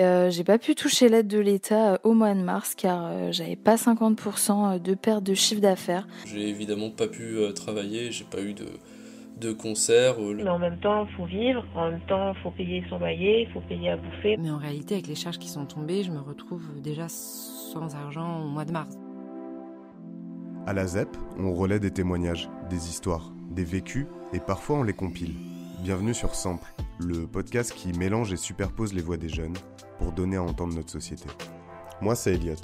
Euh, j'ai pas pu toucher l'aide de l'État au mois de mars car j'avais pas 50% de perte de chiffre d'affaires. J'ai évidemment pas pu travailler, j'ai pas eu de, de concert. Mais en même temps, il faut vivre, en même temps, il faut payer son loyer, il faut payer à bouffer. Mais en réalité, avec les charges qui sont tombées, je me retrouve déjà sans argent au mois de mars. À la ZEP, on relaie des témoignages, des histoires, des vécus et parfois on les compile. Bienvenue sur Sample, le podcast qui mélange et superpose les voix des jeunes pour donner à entendre notre société. Moi, c'est Elliot,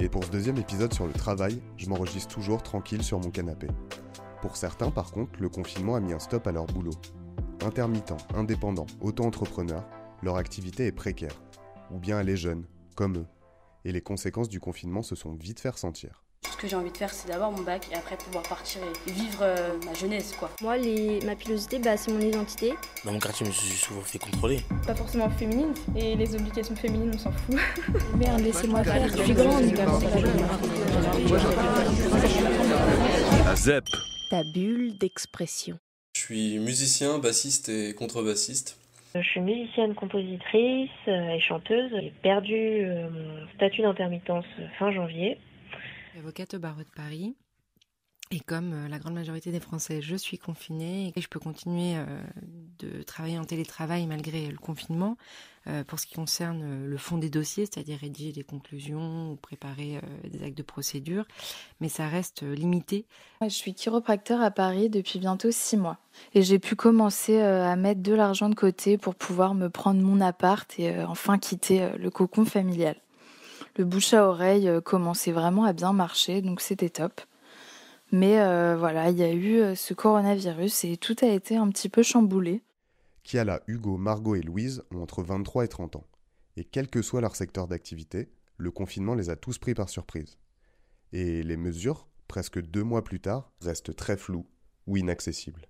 et pour ce deuxième épisode sur le travail, je m'enregistre toujours tranquille sur mon canapé. Pour certains, par contre, le confinement a mis un stop à leur boulot. Intermittents, indépendants, auto-entrepreneurs, leur activité est précaire. Ou bien elle est jeune, comme eux. Et les conséquences du confinement se sont vite fait sentir. Ce que j'ai envie de faire, c'est d'avoir mon bac et après pouvoir partir et vivre euh, ma jeunesse, quoi. Moi, les... ma pilosité, bah, c'est mon identité. Dans mon quartier, je me suis souvent fait contrôler. Pas forcément féminine, et les obligations féminines, on s'en fout. Merde, laissez-moi faire, je suis grande. La ZEP ta bulle d'expression. Je suis musicien, bassiste et contrebassiste. Je suis musicienne, compositrice euh, et chanteuse. J'ai perdu euh, mon statut d'intermittence fin janvier. Avocate au barreau de Paris. Et comme euh, la grande majorité des Français, je suis confinée et je peux continuer euh, de travailler en télétravail malgré le confinement. Euh, pour ce qui concerne le fond des dossiers, c'est-à-dire rédiger des conclusions ou préparer des actes de procédure, mais ça reste limité. Je suis chiropracteur à Paris depuis bientôt six mois et j'ai pu commencer à mettre de l'argent de côté pour pouvoir me prendre mon appart et enfin quitter le cocon familial. Le bouche à oreille commençait vraiment à bien marcher, donc c'était top. Mais euh, voilà, il y a eu euh, ce coronavirus et tout a été un petit peu chamboulé. Kiala, Hugo, Margot et Louise ont entre 23 et 30 ans. Et quel que soit leur secteur d'activité, le confinement les a tous pris par surprise. Et les mesures, presque deux mois plus tard, restent très floues ou inaccessibles.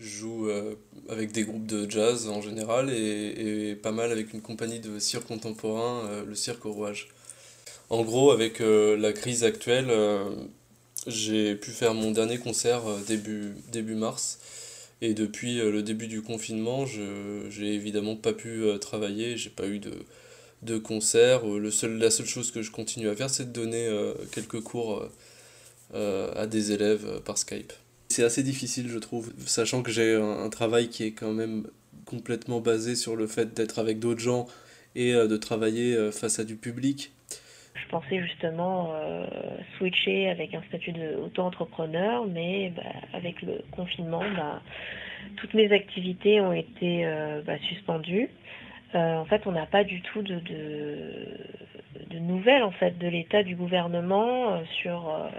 Je joue euh, avec des groupes de jazz en général et, pas mal avec une compagnie de cirque contemporain, le Cirque au Rouage. En gros, avec la crise actuelle, j'ai pu faire mon dernier concert euh, début, début mars. Et depuis euh, le début du confinement, je j'ai évidemment pas pu euh, travailler, j'ai pas eu de, de concert. Le seul, la seule chose que je continue à faire, c'est de donner quelques cours à des élèves par Skype. C'est assez difficile, je trouve, sachant que j'ai un, travail qui est quand même complètement basé sur le fait d'être avec d'autres gens et de travailler face à du public. Je pensais justement euh, switcher avec un statut d'auto-entrepreneur, mais bah, avec le confinement, bah, toutes mes activités ont été euh, bah, suspendues. Euh, en fait, on n'a pas du tout de, de, nouvelles en fait de l'état du gouvernement sur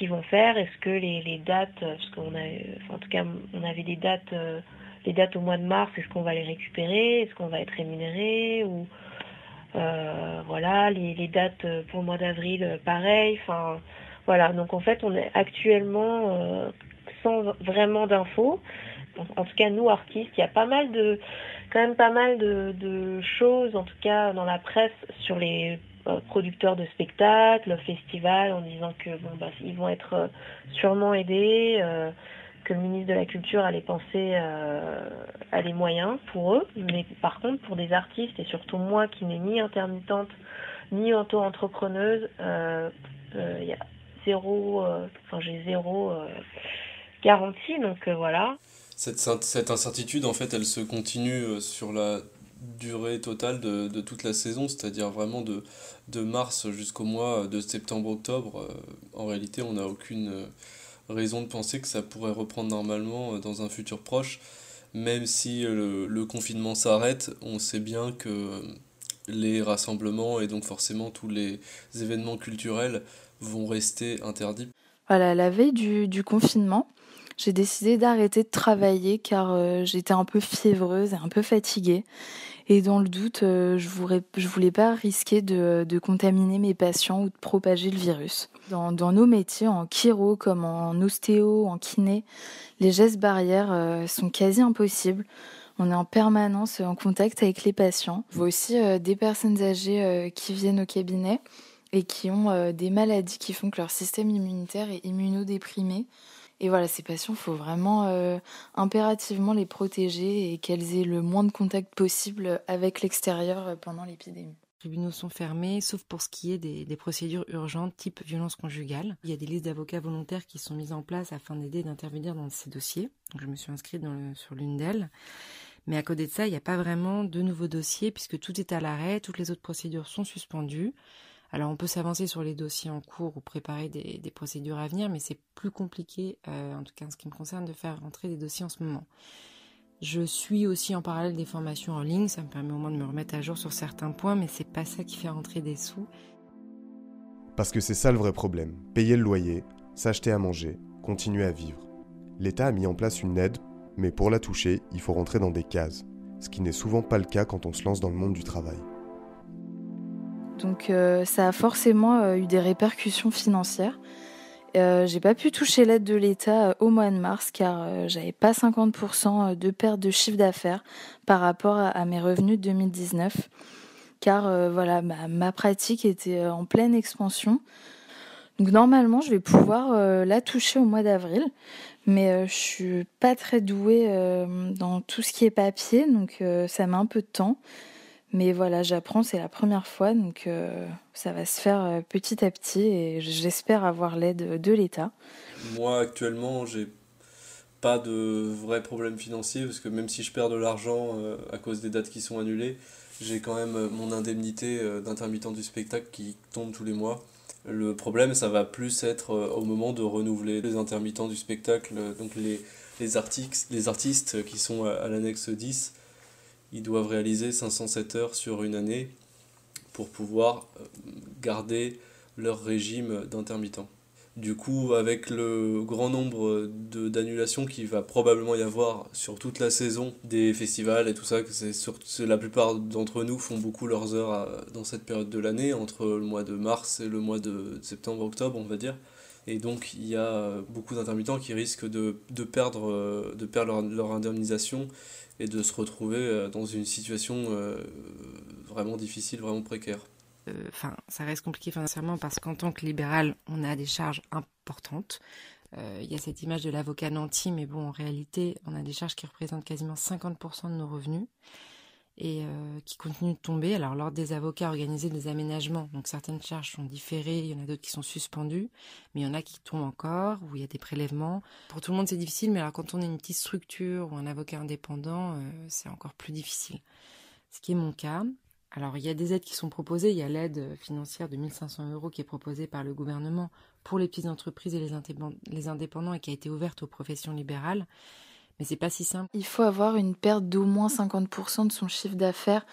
qu'ils vont faire. Est-ce que les, dates, parce qu'on a, en tout cas, on avait des dates, les dates au mois de mars, est-ce qu'on va les récupérer? Est-ce qu'on va être rémunéré? Ou euh, voilà, les, dates pour le mois d'avril, euh, pareil. Enfin, voilà. Donc en fait, on est actuellement euh, sans vraiment d'infos. En, tout cas, nous artistes, il y a pas mal de, quand même pas mal de choses, en tout cas dans la presse, sur les producteurs de spectacles, festivals, en disant que bon bah ils vont être sûrement aidés que le ministre de la Culture allait penser euh, à les moyens pour eux. Mais par contre, pour des artistes, et surtout moi qui n'ai ni intermittente ni auto-entrepreneuse, euh, euh, il y a zéro, enfin j'ai zéro garantie, donc voilà. Cette incertitude, en fait, elle se continue sur la durée totale de, de toute la saison, c'est-à-dire vraiment de, de mars jusqu'au mois de septembre-octobre. en réalité, on n'a aucune raison de penser que ça pourrait reprendre normalement euh, dans un futur proche. Même si euh, le, confinement s'arrête, on sait bien que euh, les rassemblements et donc forcément tous les événements culturels vont rester interdits. Voilà, la veille du confinement, j'ai décidé d'arrêter de travailler car j'étais un peu fiévreuse et un peu fatiguée. Et dans le doute, je voulais, voulais pas risquer de, contaminer mes patients ou de propager le virus. Dans, nos métiers, en chiro comme en ostéo, en kiné, les gestes barrières euh, sont quasi impossibles. On est en permanence en contact avec les patients. Je vois aussi euh, des personnes âgées euh, qui viennent au cabinet et qui ont des maladies qui font que leur système immunitaire est immunodéprimé. Et voilà, ces patients, il faut vraiment euh, impérativement les protéger et qu'elles aient le moins de contact possible avec l'extérieur euh, pendant l'épidémie. Les tribunaux sont fermés, sauf pour ce qui est des, procédures urgentes type violence conjugale. Il y a des listes d'avocats volontaires qui sont mises en place afin d'aider et d'intervenir dans ces dossiers. Je me suis inscrite sur l'une d'elles. Mais à côté de ça, il n'y a pas vraiment de nouveaux dossiers puisque tout est à l'arrêt, toutes les autres procédures sont suspendues. Alors on peut s'avancer sur les dossiers en cours ou préparer des, procédures à venir, mais c'est plus compliqué, euh, en tout cas en ce qui me concerne, de faire rentrer des dossiers en ce moment. Je suis aussi en parallèle des formations en ligne, ça me permet au moins de me remettre à jour sur certains points, mais c'est pas ça qui fait rentrer des sous. Parce que c'est ça le vrai problème. Payer le loyer, s'acheter à manger, continuer à vivre. L'État a mis en place une aide, mais pour la toucher, il faut rentrer dans des cases, ce qui n'est souvent pas le cas quand on se lance dans le monde du travail. Donc euh, ça a forcément euh, eu des répercussions financières. Euh, j'ai pas pu toucher l'aide de l'État au mois de mars car euh, j'avais pas 50% de perte de chiffre d'affaires par rapport à, mes revenus de 2019. Car euh, voilà, ma, pratique était en pleine expansion. Donc normalement, je vais pouvoir la toucher au mois d'avril, mais je suis pas très douée dans tout ce qui est papier, donc ça met un peu de temps. Mais voilà, j'apprends, c'est la première fois, donc euh, ça va se faire euh, petit à petit et j'espère avoir l'aide de l'État. Moi, actuellement, j'ai pas de vrais problèmes financiers parce que même si je perds de l'argent euh, à cause des dates qui sont annulées, j'ai quand même mon indemnité d'intermittent du spectacle qui tombe tous les mois. Le problème, ça va plus être au moment de renouveler les intermittents du spectacle, donc les, les, artistes, qui sont à l'annexe 10 ils doivent réaliser 507 heures sur une année pour pouvoir garder leur régime d'intermittent. Du coup, avec le grand nombre d'annulations qu'il va probablement y avoir sur toute la saison des festivals et tout ça, que c'est la plupart d'entre nous font beaucoup leurs heures à, dans cette période de l'année, entre le mois de mars et le mois de septembre-octobre, on va dire. Et donc, il y a beaucoup d'intermittents qui risquent de, de perdre, de perdre leur, indemnisation et de se retrouver dans une situation vraiment difficile, vraiment précaire. Enfin, euh, ça reste compliqué financièrement parce qu'en tant que libéral, on a des charges importantes. Il euh, y a cette image de l'avocat nanti, mais bon, en réalité, on a des charges qui représentent quasiment 50% de nos revenus et euh, qui continuent de tomber. Alors, lors des avocats organisés des aménagements, donc certaines charges sont différées, il y en a d'autres qui sont suspendues, mais il y en a qui tombent encore, où il y a des prélèvements. Pour tout le monde, c'est difficile, mais alors quand on est une petite structure ou un avocat indépendant, euh, c'est encore plus difficile. Ce qui est mon cas. Alors, il y a des aides qui sont proposées. Il y a l'aide financière de 1500 euros qui est proposée par le gouvernement pour les petites entreprises et les indépendants et qui a été ouverte aux professions libérales. Mais c'est pas si simple. Il faut avoir une perte d'au moins 50% de son chiffre d'affaires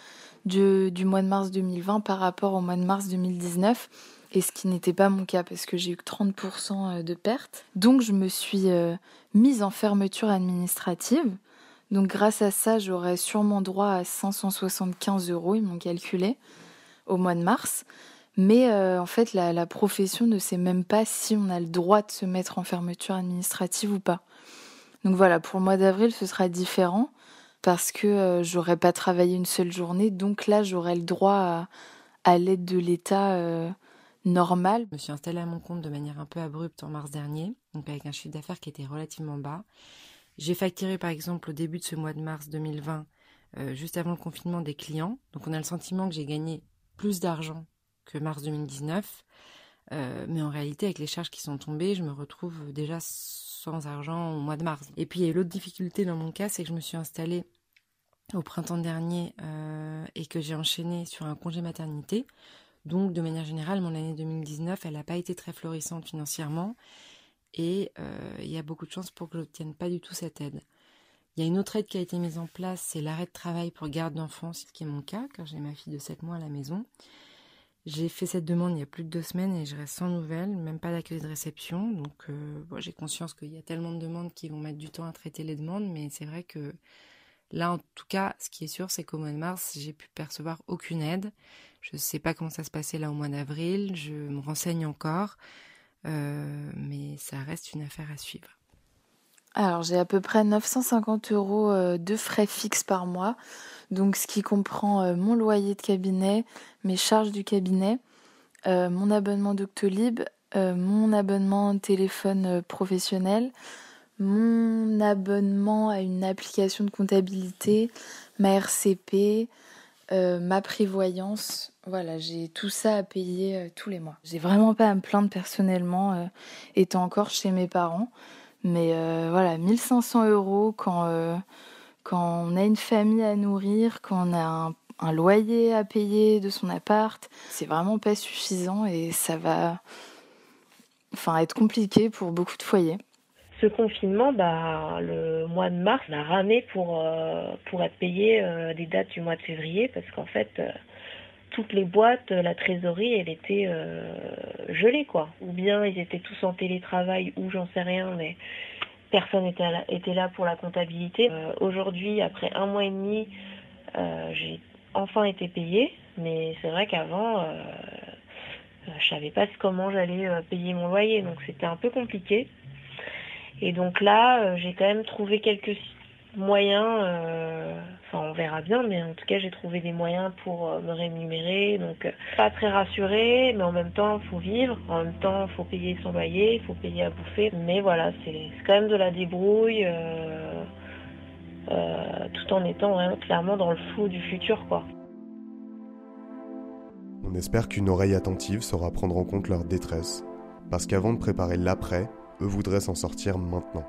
du, mois de mars 2020 par rapport au mois de mars 2019. Et ce qui n'était pas mon cas parce que j'ai eu 30% de perte. Donc je me suis euh, mise en fermeture administrative. Donc grâce à ça, j'aurais sûrement droit à 575 euros, ils m'ont calculé, au mois de mars. Mais euh, en fait, la profession ne sait même pas si on a le droit de se mettre en fermeture administrative ou pas. Donc voilà, pour le mois d'avril, ce sera différent parce que euh, j'aurais pas travaillé une seule journée. Donc là, j'aurai le droit à, l'aide de l'État euh, normal. Je me suis installée à mon compte de manière un peu abrupte en mars dernier, donc avec un chiffre d'affaires qui était relativement bas. J'ai facturé par exemple au début de ce mois de mars 2020, euh, juste avant le confinement, des clients. Donc on a le sentiment que j'ai gagné plus d'argent que mars 2019. Euh, mais en réalité, avec les charges qui sont tombées, je me retrouve déjà sans argent au mois de mars. Et puis il y a l'autre difficulté dans mon cas, c'est que je me suis installée au printemps dernier euh, et que j'ai enchaîné sur un congé maternité. Donc de manière générale, mon année 2019, elle n'a pas été très florissante financièrement et euh, il y a beaucoup de chances pour que je n'obtienne pas du tout cette aide. Il y a une autre aide qui a été mise en place, c'est l'arrêt de travail pour garde d'enfants, ce qui est mon cas, car j'ai ma fille de 7 mois à la maison. J'ai fait cette demande il y a plus de deux semaines et je reste sans nouvelles, même pas d'accueil de réception. Donc euh, j'ai conscience qu'il y a tellement de demandes qui vont mettre du temps à traiter les demandes, mais c'est vrai que là, en tout cas, ce qui est sûr, c'est qu'au mois de mars, j'ai pu percevoir aucune aide. Je ne sais pas comment ça se passait là au mois d'avril, je me renseigne encore, euh, mais ça reste une affaire à suivre. Alors j'ai à peu près 950 euros euh, de frais fixes par mois, donc ce qui comprend euh, mon loyer de cabinet, mes charges du cabinet, euh, mon abonnement Doctolib, mon abonnement téléphone professionnel, mon abonnement à une application de comptabilité, ma RCP, ma prévoyance. Voilà, j'ai tout ça à payer tous les mois. J'ai vraiment pas à me plaindre personnellement, étant encore chez mes parents. Mais voilà, 1500 euros quand, quand on a une famille à nourrir, quand on a un loyer à payer de son appart. C'est vraiment pas suffisant et ça va enfin, être compliqué pour beaucoup de foyers. Ce confinement, bah, le mois de mars, on a ramé pour, euh, pour être payé euh, des dates du mois de février parce qu'en fait, euh, toutes les boîtes, la trésorerie, elle était gelée, quoi. Ou bien ils étaient tous en télétravail ou j'en sais rien, mais personne n'était était là pour la comptabilité. Aujourd'hui, après un mois et demi, j'ai enfin été payé, mais c'est vrai qu'avant, euh, je savais pas comment j'allais euh, payer mon loyer, donc c'était un peu compliqué. Et donc là, euh, j'ai quand même trouvé quelques moyens, euh, enfin on verra bien, mais en tout cas j'ai trouvé des moyens pour me rémunérer, donc pas très rassuré, mais en même temps faut vivre, en même temps faut payer son loyer, il faut payer à bouffer, mais voilà, c'est quand même de la débrouille. Euh, tout en étant clairement dans le flou du futur. Quoi. On espère qu'une oreille attentive saura prendre en compte leur détresse, parce qu'avant de préparer l'après, eux voudraient s'en sortir maintenant.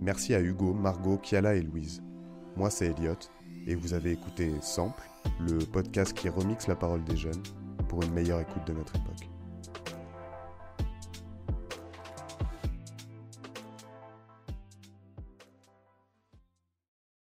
Merci à Hugo, Margot, Kiala et Louise. Moi c'est Elliot, et vous avez écouté Sample, le podcast qui remixe la parole des jeunes pour une meilleure écoute de notre époque.